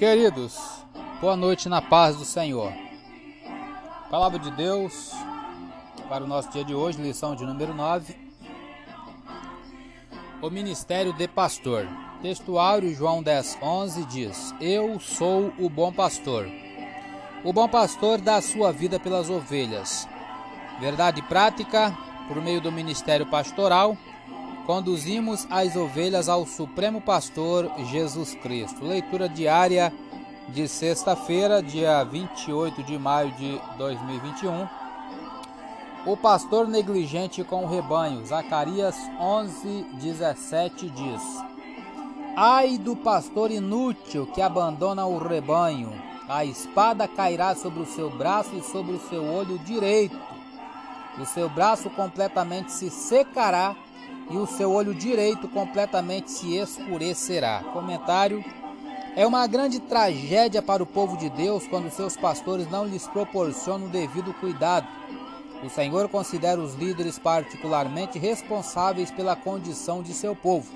Queridos, boa noite na paz do Senhor. Palavra de Deus para o nosso dia de hoje, lição de número 9. O ministério de pastor. Textuário João 10, 11 diz: Eu sou o bom pastor. O bom pastor dá a sua vida pelas ovelhas. Verdade prática, por meio do ministério pastoral, conduzimos as ovelhas ao Supremo Pastor Jesus Cristo. Leitura diária de sexta-feira, dia 28 de maio de 2021. O pastor negligente com o rebanho. Zacarias 11, 17 diz: Ai do pastor inútil que abandona o rebanho. A espada cairá sobre o seu braço e sobre o seu olho direito. O seu braço completamente se secará e o seu olho direito completamente se escurecerá. Comentário: É uma grande tragédia para o povo de Deus quando seus pastores não lhes proporcionam o devido cuidado. O Senhor considera os líderes particularmente responsáveis pela condição de seu povo.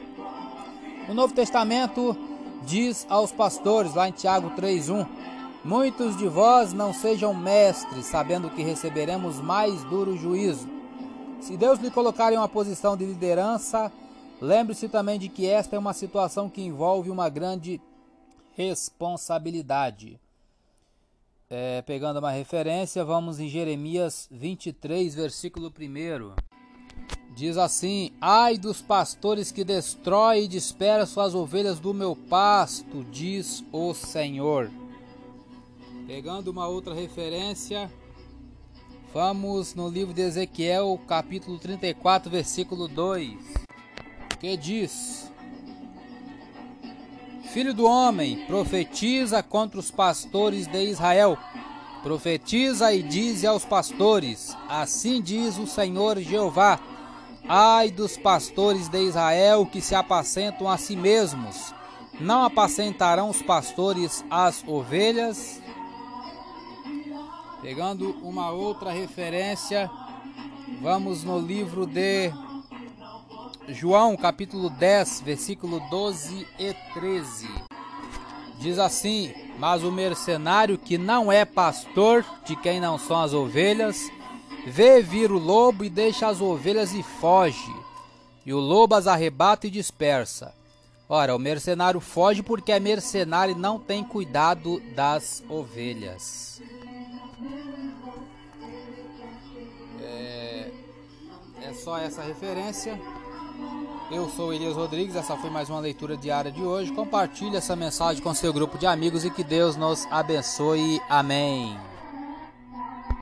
O Novo Testamento diz aos pastores, lá em Tiago 3:1, Muitos de vós não sejam mestres, sabendo que receberemos mais duro juízo. Se Deus lhe colocar em uma posição de liderança, lembre-se também de que esta é uma situação que envolve uma grande responsabilidade. É, pegando uma referência, vamos em Jeremias 23, versículo 1. Diz assim: Ai dos pastores que destrói e dispersa suas ovelhas do meu pasto, diz o Senhor. Pegando uma outra referência, Vamos no livro de Ezequiel, capítulo 34, versículo 2, que diz: Filho do homem, profetiza contra os pastores de Israel. Profetiza e dize aos pastores: Assim diz o Senhor Jeová: Ai dos pastores de Israel que se apacentam a si mesmos. Não apacentarão os pastores as ovelhas? Pegando uma outra referência, vamos no livro de João, capítulo 10, versículo 12 e 13. Diz assim: Mas o mercenário que não é pastor, de quem não são as ovelhas, vê vir o lobo e deixa as ovelhas e foge. E o lobo as arrebata e dispersa. Ora, o mercenário foge porque é mercenário e não tem cuidado das ovelhas. É, é só essa referência. Eu sou Elias Rodrigues, essa foi mais uma leitura diária de hoje. Compartilhe essa mensagem com seu grupo de amigos e que Deus nos abençoe. Amém.